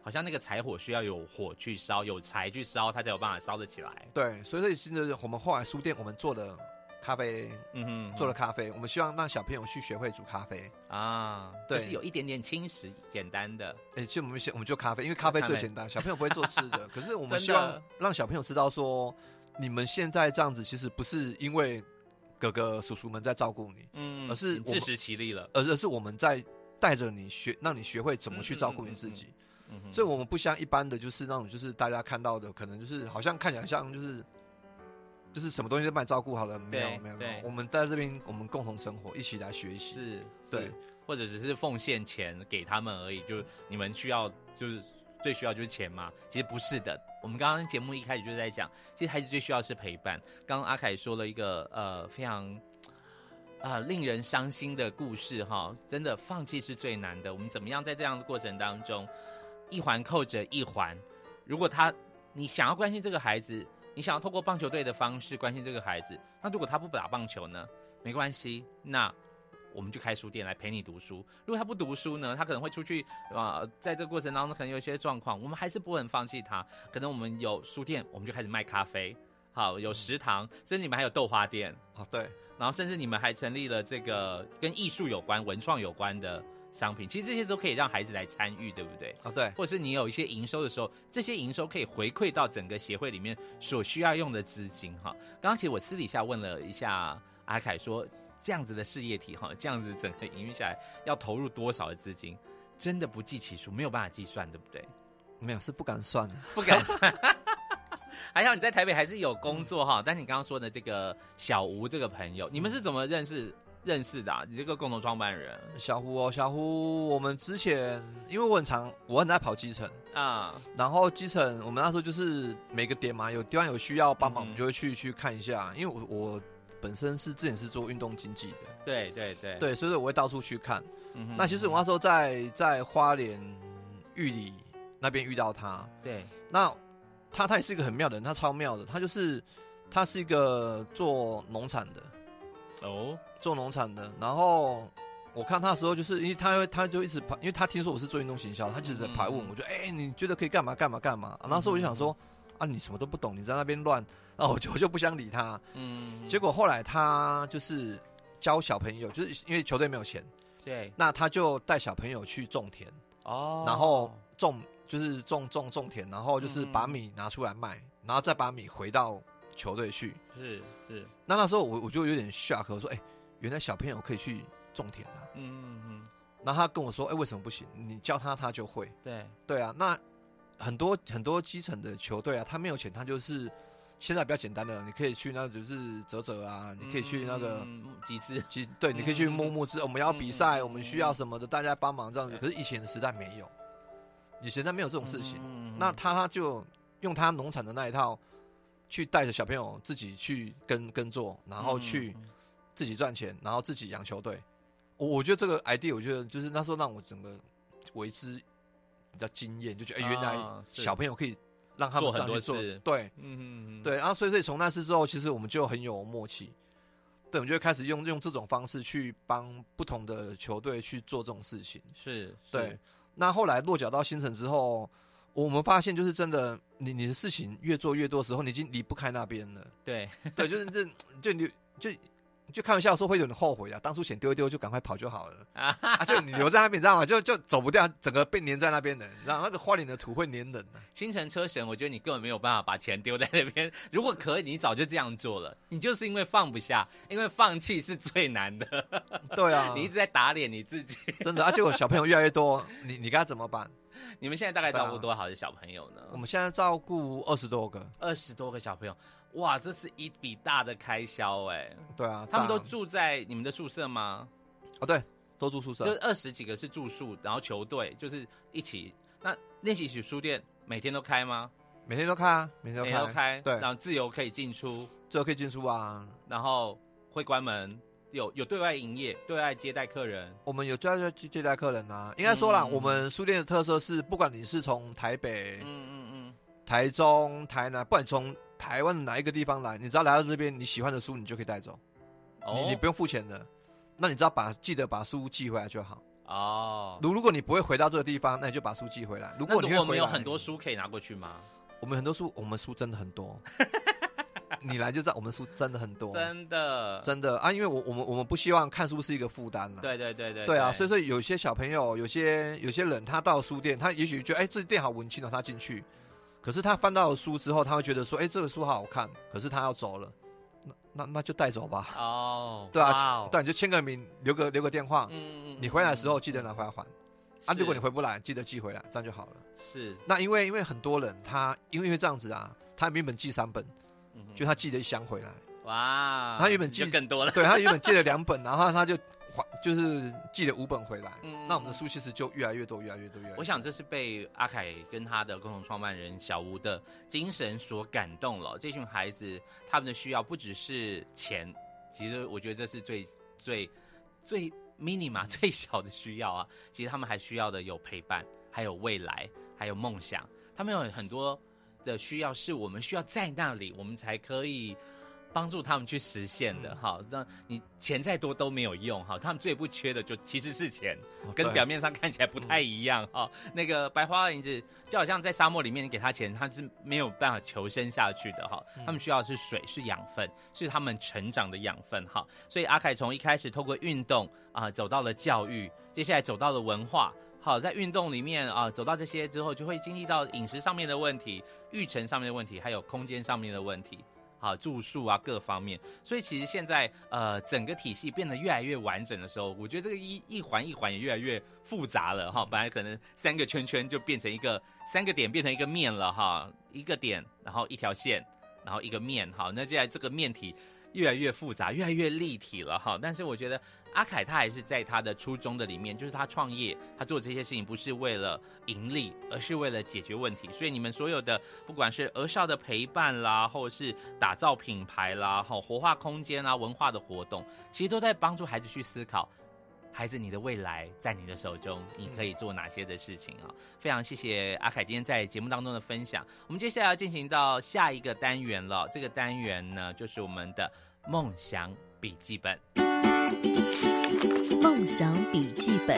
好像那个柴火需要有火去烧，有柴去烧，它才有办法烧得起来。对，所以所以现在我们后来书店我们做了咖啡，嗯哼，做了咖啡，我们希望让小朋友去学会煮咖啡。啊，对就是有一点点轻食，简单的，哎、其实我们先我们就咖啡，因为咖啡最简单，小朋友不会做事的。可是我们希望让小朋友知道说，你们现在这样子，其实不是因为哥哥叔叔们在照顾你，嗯而是自食其力了。而而是我们在带着你学，让你学会怎么去照顾你自己。嗯哼所以，我们不像一般的就是那种，就是大家看到的，可能就是好像看起来像就是就是什么东西都帮你照顾好了，没有没有没有，我们在这边我们共同生活，一起来学习。是，对是，或者只是奉献钱给他们而已，就你们需要就是最需要就是钱嘛？其实不是的，我们刚刚节目一开始就在讲，其实孩子最需要是陪伴。刚刚阿凯说了一个呃非常。啊、令人伤心的故事哈，真的放弃是最难的。我们怎么样在这样的过程当中，一环扣着一环？如果他你想要关心这个孩子，你想要透过棒球队的方式关心这个孩子，那如果他不打棒球呢？没关系，那我们就开书店来陪你读书。如果他不读书呢，他可能会出去啊、呃在这个过程当中可能有一些状况，我们还是不能放弃他。可能我们有书店，我们就开始卖咖啡，好有食堂，甚至你们还有豆花店，啊，对，然后甚至你们还成立了这个跟艺术有关、文创有关的商品。其实这些都可以让孩子来参与，对不对？啊对，或者是你有一些营收的时候，这些营收可以回馈到整个协会里面所需要用的资金哈。刚刚其实我私底下问了一下阿凯说，这样子的事业体哈，这样子整个营运下来要投入多少的资金，真的不计其数，没有办法计算，对不对？没有是不敢算的。不敢算。还好你在台北还是有工作哈，但你刚刚说的这个小吴这个朋友，你们是怎么认识认识的、啊？你这个共同创办人。小胡哦，小胡，我们之前因为我很常我很爱跑基层，啊，然后基层我们那时候就是每个点嘛，有地方有需要帮忙，嗯。我们就会去去看一下。因为我我本身是之前是做运动经济的，对对对，对，所以说我会到处去看。那其实我那时候在在花莲玉里那边遇到他，对。那他他也是一个很妙的人，他超妙的，他就是他是一个做农产的，哦，做农场的，然后。我看他的时候，就是因为他会，他就一直跑，因为他听说我是做运动行销，他就在跑来问我，就哎、你觉得可以干嘛干嘛干嘛？然后那时候我就想说，啊，你什么都不懂，你在那边乱，然后我就我就不想理他。嗯，结果后来他就是教小朋友，就是因为球队没有钱，对，那他就带小朋友去种田，哦，然后种就是种种种田，然后就是嗯把米拿出来卖，然后再把米回到球队去。是是，那那时候我我就有点 shock，我说哎、原来小朋友可以去种田啊。嗯嗯嗯，然后他跟我说，哎、为什么不行？你教他他就会。对，对啊，那很多很多基层的球队啊，他没有钱，他就是现在比较简单的，你可以去那就是泽泽啊，你可以去那个。嗯集资，其对，你可以去募募资，我们要比赛，嗯我们需要什么的，大家帮忙这样子。可是以前的时代没有，以前他没有这种事情。嗯那他他就用他农场的那一套，去带着小朋友自己去耕耕作，然后去嗯自己赚钱，然后自己养球队。我我觉得这个 idea，我觉得就是那时候让我整个为之比较惊艳，就觉得哎、原来小朋友可以让他们做很多这样去做事，对嗯嗯嗯，对。然后所以所以从那次之后，其实我们就很有默契。对，我们就开始用用这种方式去帮不同的球队去做这种事情。是，是对，，那后来落脚到新城之后，我们发现就是真的，你你的事情越做越多的时候，你已经离不开那边了。对，对，就是这就你就就开玩笑说会有点后悔啊，当初钱丢一丢就赶快跑就好了 啊，就你留在那边，你知道吗？就就走不掉，整个被粘在那边的，然后那个花脸的土会粘人的、新城车神，我觉得你根本没有办法把钱丢在那边。如果可以，你早就这样做了。你就是因为放不下，因为放弃是最难的。对啊，你一直在打脸你自己。真的啊，结果小朋友越来越多，你你该怎么办？你们现在大概照顾多少的小朋友呢？我们现在照顾二十多个，二十多个小朋友，哇，这是一笔大的开销哎。对啊，他们都住在你们的宿舍吗？哦对，都住宿舍就是，二十几个是住宿，然后球队就是一起。那练习曲书店每天都开吗？每天都开啊，每天都开，天都开，对然后自由可以进出，自由可以进出啊，然后会关门，有有对外营业，对外接待客人。我们有接待接待客人啊，应该说啦，嗯我们书店的特色是，不管你是从台北、嗯嗯嗯，台中、台南，不管从台湾哪一个地方来，你只要来到这边，你喜欢的书你就可以带走，哦你你不用付钱的。那你只要把记得把书寄回来就好。哦。如如果你不会回到这个地方，那你就把书寄回来。如果我们有很多，书可以拿过去吗？我们很多书，我们书真的很多。你来就知道，我们书真的很多，真的，真的啊！因为我我们我们不希望看书是一个负担啦。对对对对对啊，所以说有些小朋友，有些有些人，他到书店，他也许觉得，哎，这店好文青哦，他进去，可是他翻到了书之后，他会觉得说，哎，这个书好好看，可是他要走了，那那那就带走吧，哦，对啊，对，你就签个名，留个留个电话，嗯嗯你回来的时候记得拿回来还，啊，如果你回不来，记得寄回来，这样就好了。是，那因为因为很多人他因为因为这样子啊，他原本寄三本，嗯就他寄了一箱回来，哇，他原本就寄更多了，对他原本寄了两本，然后他就还就是寄了五本回来，嗯那我们的书其实就越来越多，越来越多，越来越多。我想这是被阿凯跟他的共同创办人小吴的精神所感动了。这群孩子他们的需要不只是钱，其实我觉得这是最最最 mini 嘛 最小的需要啊。其实他们还需要的有陪伴，还有未来，还有梦想。他们有很多的需要是我们需要在那里，我们才可以。帮助他们去实现的，哈，那你钱再多都没有用，哈，他们最不缺的就其实是钱，跟表面上看起来不太一样哈、那个白花银子就好像在沙漠里面，你给他钱，他是没有办法求生下去的哈。他们需要的是水，是养分，是他们成长的养分哈。所以阿凯从一开始透过运动啊、走到了教育，接下来走到了文化。好，在运动里面啊，走到这些之后，就会经历到饮食上面的问题、育成上面的问题，还有空间上面的问题。啊，住宿啊，各方面，所以其实现在呃，整个体系变得越来越完整的时候，我觉得这个一一环一环也越来越复杂了哈。本来可能三个圈圈就变成一个三个点变成一个面了哈，一个点，然后一条线，然后一个面好。那现在这个面体越来越复杂，越来越立体了哈。但是我觉得阿凯他还是在他的初衷的里面，就是他创业，他做这些事情不是为了盈利，而是为了解决问题。所以你们所有的不管是儿少的陪伴啦，或者是打造品牌啦，哈，活化空间啦，文化的活动，其实都在帮助孩子去思考。孩子，你的未来在你的手中，你可以做哪些的事情啊？非常谢谢阿凯今天在节目当中的分享。我们接下来要进行到下一个单元了，这个单元呢，就是我们的梦想笔记本。梦想笔记本，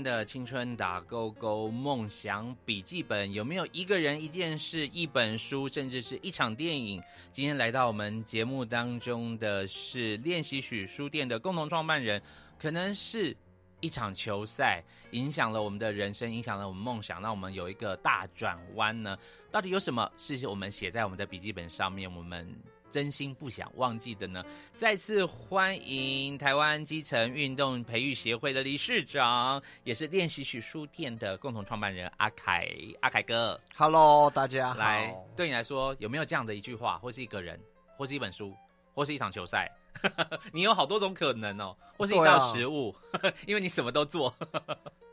的青春打勾勾梦想笔记本，有没有一个人、一件事、一本书，甚至是一场电影？今天来到我们节目当中的是练习曲书店的共同创办人，可能是一场球赛影响了我们的人生，影响了我们梦想，让我们有一个大转弯呢？到底有什么是我们写在我们的笔记本上面？我们真心不想忘记的呢？再次欢迎台湾基层运动培育协会的理事长，也是练习曲书店的共同创办人阿凯，阿凯哥，Hello，大家好。来，对你来说有没有这样的一句话，或是一个人，或是一本书，或是一场球赛？你有好多种可能哦，或是一道食物，因为你什么都做。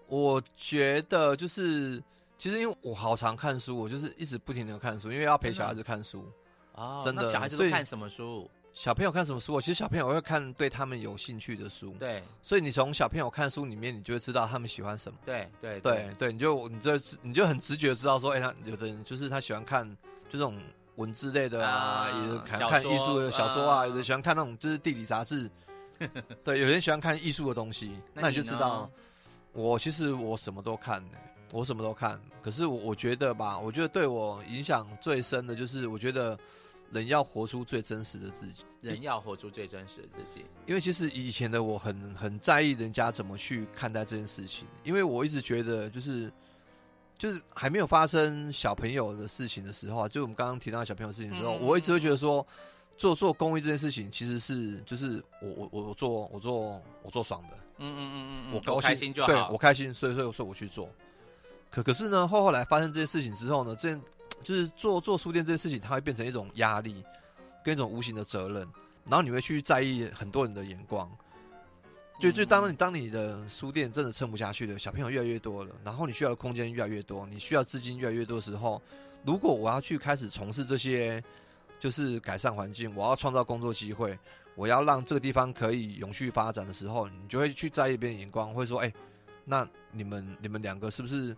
我觉得就是，其实因为我好常看书，我就是一直不停的看书，因为要陪小孩子看书。哦，真的那小孩子都看什么书？小朋友看什么书？我其实小朋友会看对他们有兴趣的书。对所以你从小朋友看书里面，你就会知道他们喜欢什么。对对对对，你就你就你就很直觉知道说，哎、他有的人就是他喜欢看就这种文字类的啊，啊有的看看艺术的小说啊，啊有的喜欢看那种就是地理杂志，对，有人喜欢看艺术的东西，那你就知道，我其实我什么都看、我什么都看。可是我我觉得吧，我觉得对我影响最深的就是，我觉得人要活出最真实的自己。人要活出最真实的自己。因为其实以前的我很很在意人家怎么去看待这件事情，因为我一直觉得就是就是还没有发生小朋友的事情的时候啊，就我们刚刚提到小朋友的事情的时候，嗯我一直会觉得说做做公益这件事情其实是就是我我我我做我做我做爽的，嗯嗯嗯嗯嗯，我高兴开心就对好。我开心，所以所以我说我去做。可可是呢，后后来发生这件事情之后呢，这件就是做做书店这件事情，它会变成一种压力，跟一种无形的责任，然后你会去在意很多人的眼光。就就当你当你的书店真的撑不下去了，小朋友越来越多了，然后你需要的空间越来越多，你需要资金越来越多的时候，如果我要去开始从事这些，就是改善环境，我要创造工作机会，我要让这个地方可以永续发展的时候，你就会去在意别人眼光，会说，哎、那你们你们两个是不是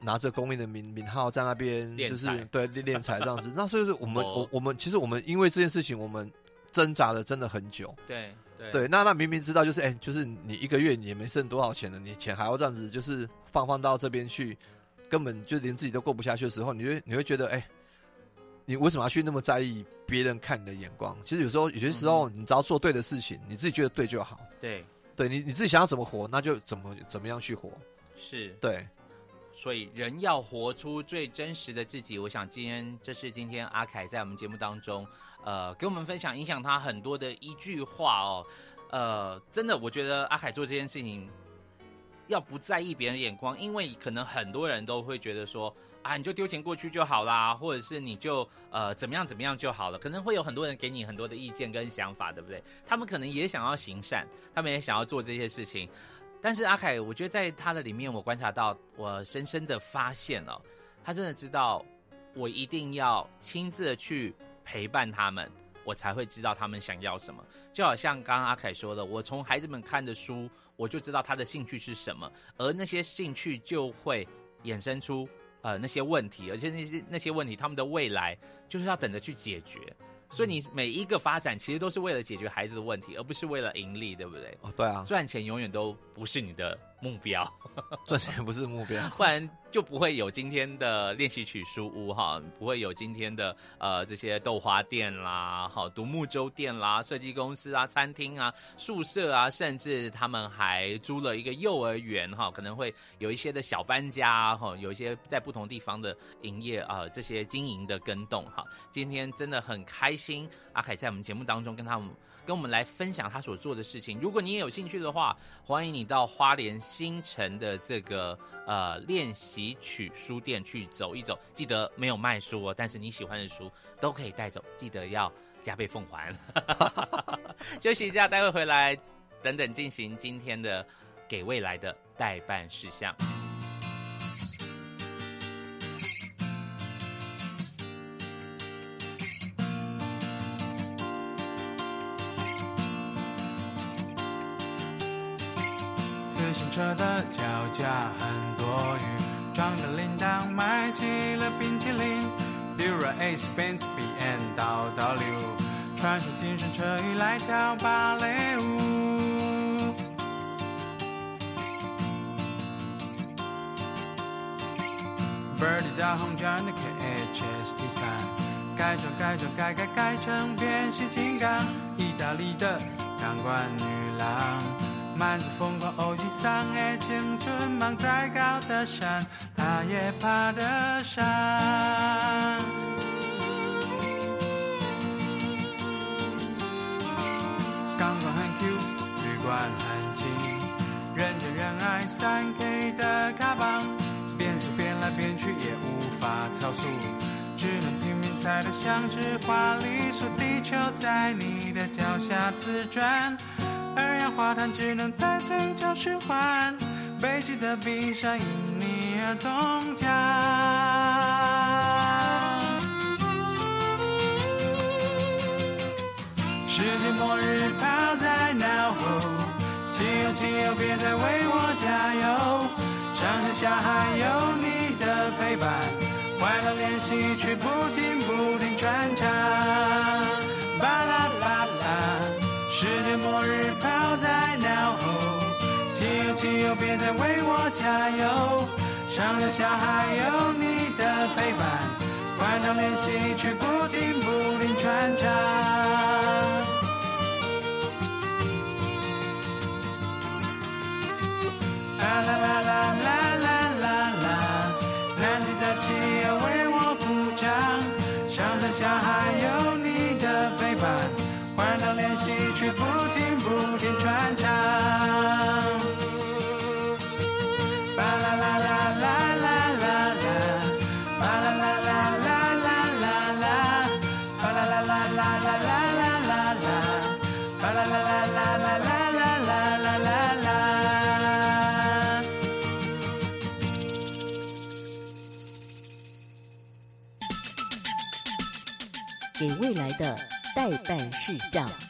拿着公益的名名号在那边，就是对练练财这样子？那所以说我们哦我我们其实我们因为这件事情，我们挣扎了真的很久。对对对，那那明明知道就是哎、就是你一个月你也没剩多少钱了，你钱还要这样子就是放放到这边去，根本就连自己都过不下去的时候，你会你会觉得哎、你为什么要去那么在意别人看你的眼光？其实有时候有些时候你只要做对的事情，你自己觉得对就好。对对你你自己想要怎么活，那就怎么怎么样去活。是。对，所以人要活出最真实的自己。我想今天这是今天阿凯在我们节目当中，呃，给我们分享影响他很多的一句话哦。呃，真的，我觉得阿凯做这件事情要不在意别人的眼光，因为可能很多人都会觉得说。啊，你就丢钱过去就好啦，或者是你就呃怎么样怎么样就好了。可能会有很多人给你很多的意见跟想法，对不对？他们可能也想要行善，他们也想要做这些事情，但是阿凯，我觉得在他的里面，我观察到，我深深的发现了，他真的知道，我一定要亲自的去陪伴他们，我才会知道他们想要什么。就好像刚刚阿凯说的，我从孩子们看的书，我就知道他的兴趣是什么，而那些兴趣就会衍生出呃那些问题，而且那些那些问题，他们的未来就是要等着去解决。所以你每一个发展其实都是为了解决孩子的问题，而不是为了盈利，对不对？哦，对啊，赚钱永远都不是你的目标，赚钱不是目标。不然就不会有今天的练习曲书屋哈，不会有今天的呃这些豆花店啦、好独木舟店啦、设计公司啊、餐厅啊、宿舍啊，甚至他们还租了一个幼儿园哈，可能会有一些的小搬家哈，有一些在不同地方的营业啊、这些经营的跟动哈。今天真的很开心，阿凯在我们节目当中跟他们跟我们来分享他所做的事情。如果你也有兴趣的话，欢迎你到花莲新城的这个呃练习曲书店去走一走。记得没有卖书哦，但是你喜欢的书都可以带走，记得要加倍奉还。休息一下，待会回来，等等进行今天的给未来的代办事项。的脚架很多余，装着铃铛买起了冰淇淋。Dura Ace Bensby N 到 W，穿上紧身衬衣来跳芭蕾舞。Birdy 大红加的 K H S T 三，改装改装改改改成变形金刚。意大利的钢管女郎。满足疯狂欧吉桑的青春梦，再高的山，她也爬得上。钢管很 Q，旅馆很近，人见人爱三 K 的卡邦，变速变来变去也无法超速，只能拼命踩得像只花栗鼠，地球在你的脚下自转，二氧化碳只能在嘴角循环，北极的冰山因你而冻僵。世界末日抛在脑后，汽油汽油，别再为我加油！上山下海有你的陪伴，快乐练习曲不停不停传唱。为我加油。上了下还有你的陪伴，观众练习却不停不停穿插。啦啦啦啦啦啦啦啦，蓝天的旗要为我鼓掌。上了下还有你的陪伴，观众练习却不。事项。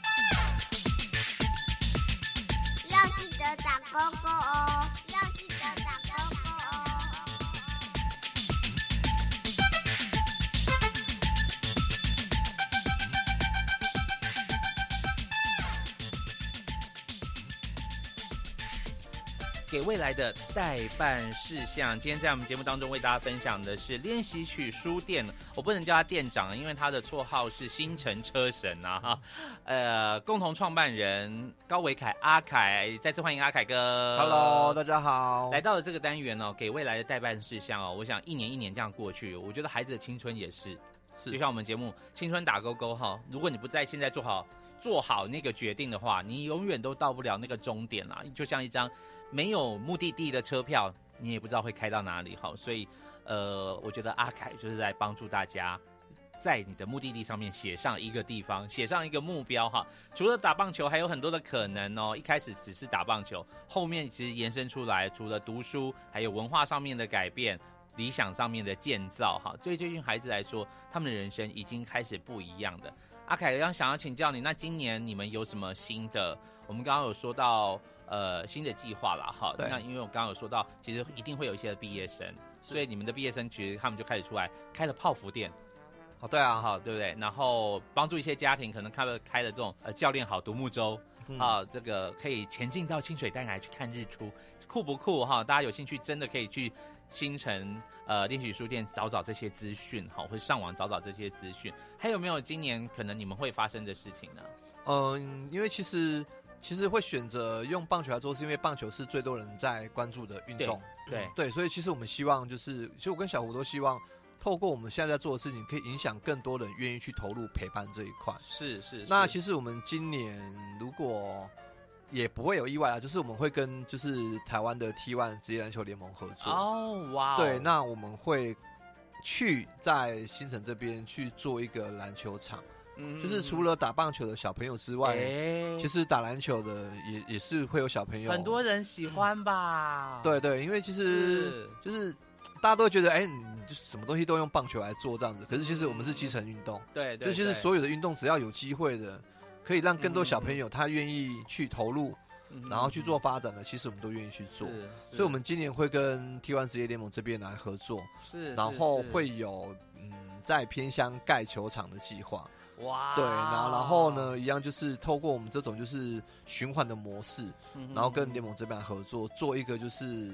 给未来的代办事项。今天在我们节目当中为大家分享的是练习曲书店，我不能叫他店长，因为他的绰号是星辰车神啊哈。呃，共同创办人高维凯阿凯，再次欢迎阿凯哥。Hello，大家好。来到了这个单元哦，给未来的代办事项哦，我想一年一年这样过去，我觉得孩子的青春也是，是就像我们节目《青春打勾勾》哈，如果你不在现在做好做好那个决定的话，你永远都到不了那个终点啦。就像一张没有目的地的车票，你也不知道会开到哪里哈。所以，呃，我觉得阿凯就是在帮助大家。在你的目的地上面写上一个地方，写上一个目标哈。除了打棒球，还有很多的可能哦。一开始只是打棒球，后面其实延伸出来，除了读书，还有文化上面的改变，理想上面的建造哈。对这群孩子来说，他们的人生已经开始不一样的。阿凯，刚想要请教你，那今年你们有什么新的？我们刚刚有说到呃新的计划了哈。那因为我刚刚有说到，其实一定会有一些毕业生，所以你们的毕业生其实他们就开始出来开了泡芙店。哦，对啊，好，对不对？然后帮助一些家庭，可能开了开了这种呃教练好独木舟，嗯啊，这个可以前进到清水淡来去看日出，酷不酷哈？大家有兴趣真的可以去新城呃练习书店找找这些资讯哈，或上网找找这些资讯。还有没有今年可能你们会发生的事情呢？嗯，因为其实其实会选择用棒球来做，是因为棒球是最多人在关注的运动。对，对，所以其实我们希望就是，其实我跟小胡都希望，透过我们现在在做的事情，可以影响更多人愿意去投入陪伴这一块。是是。是那其实我们今年如果也不会有意外啊，就是我们会跟就是台湾的 T1 职业篮球联盟合作。哦哇哦，对，那我们会去在新城这边去做一个篮球场，嗯就是除了打棒球的小朋友之外，哎其实打篮球的也也是会有小朋友。很多人喜欢吧？对对，因为其实是就是大家都会觉得，哎，你就是什么东西都用棒球来做这样子。可是其实我们是基层运动，对对，就其实所有的运动只要有机会的，可以让更多小朋友他愿意去投入，嗯然后去做发展的，其实我们都愿意去做。所以，我们今年会跟 T1 职业联盟这边来合作，是，然后会有嗯在偏乡盖球场的计划。哇，对，然后然后呢，一样就是透过我们这种就是循环的模式，嗯，然后跟联盟这边合作，做一个就是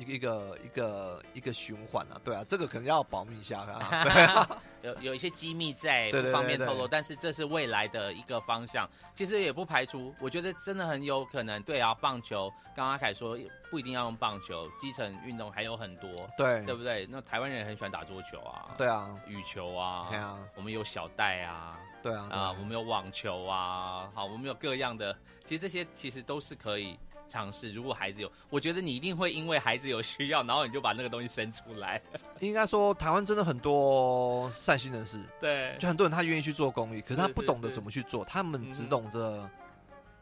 一个一个一个一个循环啊，对啊，这个可能要保密一下啊，对啊，有有一些机密在，不方便对对透露，但是这是未来的一个方向。其实也不排除，我觉得真的很有可能。对啊，棒球，刚刚阿凯说不一定要用棒球，基层运动还有很多，对对不对？那台湾人也很喜欢打桌球啊，对啊，羽球啊，对啊，我们有小袋啊，对啊，啊，我们有网球啊，好，我们有各样的，其实这些其实都是可以尝试。如果孩子有，我觉得你一定会因为孩子有需要，然后你就把那个东西生出来。应该说台湾真的很多善心人士，对，就很多人他愿意去做公益，可是他不懂得怎么去做，他们只懂得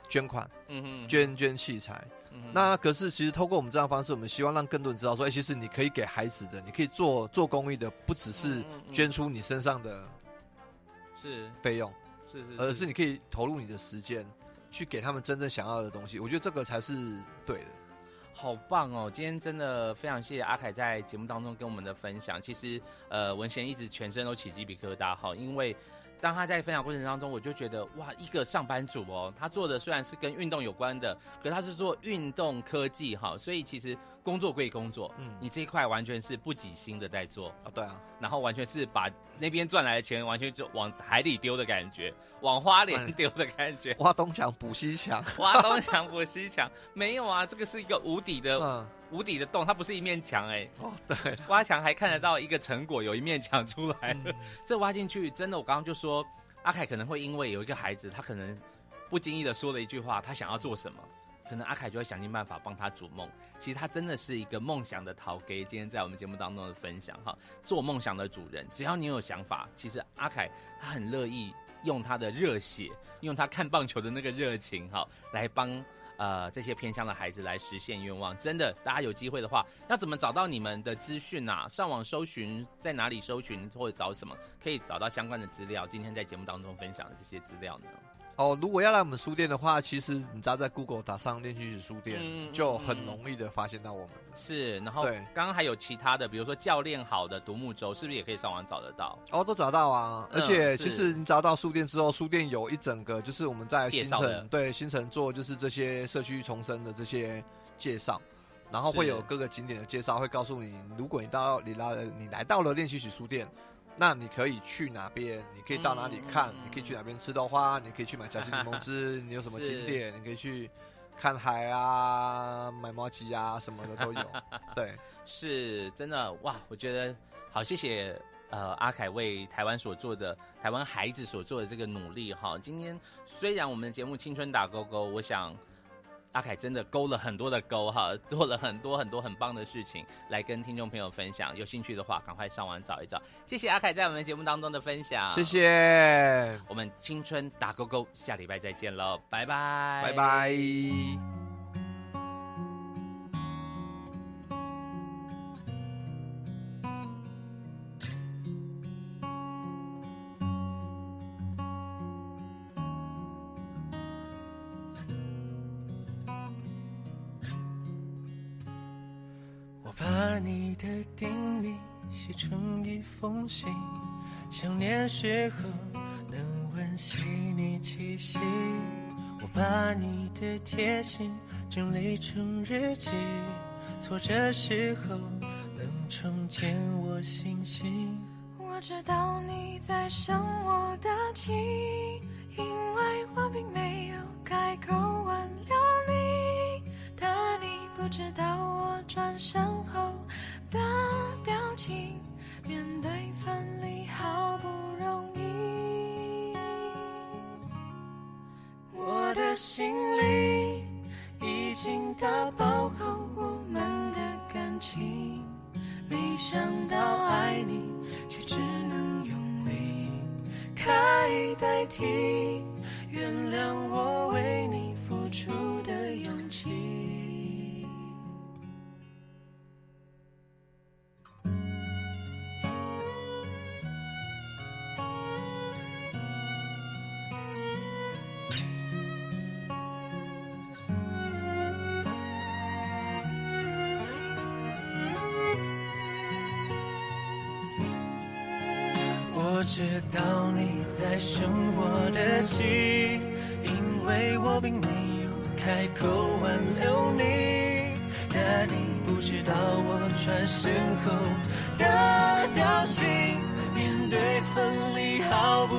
捐款、嗯哼，捐捐器材。嗯那可是其实透过我们这样的方式，我们希望让更多人知道说，哎、其实你可以给孩子的，你可以做做公益的，不只是捐出你身上的是费用，是是，而是你可以投入你的时间，去给他们真正想要的东西。我觉得这个才是对的。好棒哦！今天真的非常谢谢阿凯在节目当中跟我们的分享。其实，呃，文贤一直全身都起鸡皮疙瘩哈，因为当他在分享过程当中，我就觉得哇，一个上班族哦，他做的虽然是跟运动有关的，可他是做运动科技哈，所以其实工作归工作，嗯。你这一块完全是不挤心的在做，啊，对啊，然后完全是把那边赚来的钱完全就往海里丢的感觉，往花莲哎。丢的感觉。挖东墙补西墙。挖东墙补西墙，没有啊，这个是一个无底的嗯，无底的洞，它不是一面墙哎、哦，对，挖墙还看得到一个成果，有一面墙出来了。嗯 这挖进去，真的，我刚刚就说，阿凯可能会因为有一个孩子，他可能不经意的说了一句话，他想要做什么，可能阿凯就会想尽办法帮他逐梦。其实他真的是一个梦想的陶给，今天在我们节目当中的分享哈，做梦想的主人，只要你有想法，其实阿凯他很乐意用他的热血，用他看棒球的那个热情哈，来帮。呃，这些偏乡的孩子来实现愿望，真的，大家有机会的话，要怎么找到你们的资讯啊？上网搜寻，在哪里搜寻或者找什么，可以找到相关的资料？今天在节目当中分享的这些资料呢？哦，如果要来我们书店的话，其实你只要在 Google 打上“练习曲书店”，嗯就很容易的发现到我们。是，然后对刚刚还有其他的，比如说教练好的独木舟，是不是也可以上网找得到？哦，都找到啊！嗯而且其实你找到书店之后，书店有一整个就是我们在新城对新城做就是这些社区重生的这些介绍，然后会有各个景点的介绍，会告诉你，如果你到你来你来到了练习曲书店。那你可以去哪边？你可以到哪里看？你可以去哪边吃豆花？你可以去买夹心柠檬汁？你有什么景点？你可以去看海啊，买毛鸡啊，什么的都有。对，是真的哇！我觉得好，谢谢呃阿凯为台湾所做的台湾孩子所做的这个努力哈。今天虽然我们的节目青春打勾勾，我想阿凯真的勾了很多的勾哈，做了很多很多很棒的事情来跟听众朋友分享。有兴趣的话，赶快上网找一找。谢谢阿凯在我们节目当中的分享，谢。谢，我们青春打勾勾，下礼拜再见喽，拜拜，拜拜。写成一封信，想念时候能温习你气息。我把你的贴心整理成日记，挫折时候能重建我信心。我知道你在生我的气，因为我并没有开口挽留你，但你不知道我转身后的表情，面对分离好不容易，我的心里已经打包好我们的感情。没想到爱你，却只能用离开代替。原谅我为知道你在生我的气，因为我并没有开口挽留你，但你不知道我转身后的表情，面对分离毫不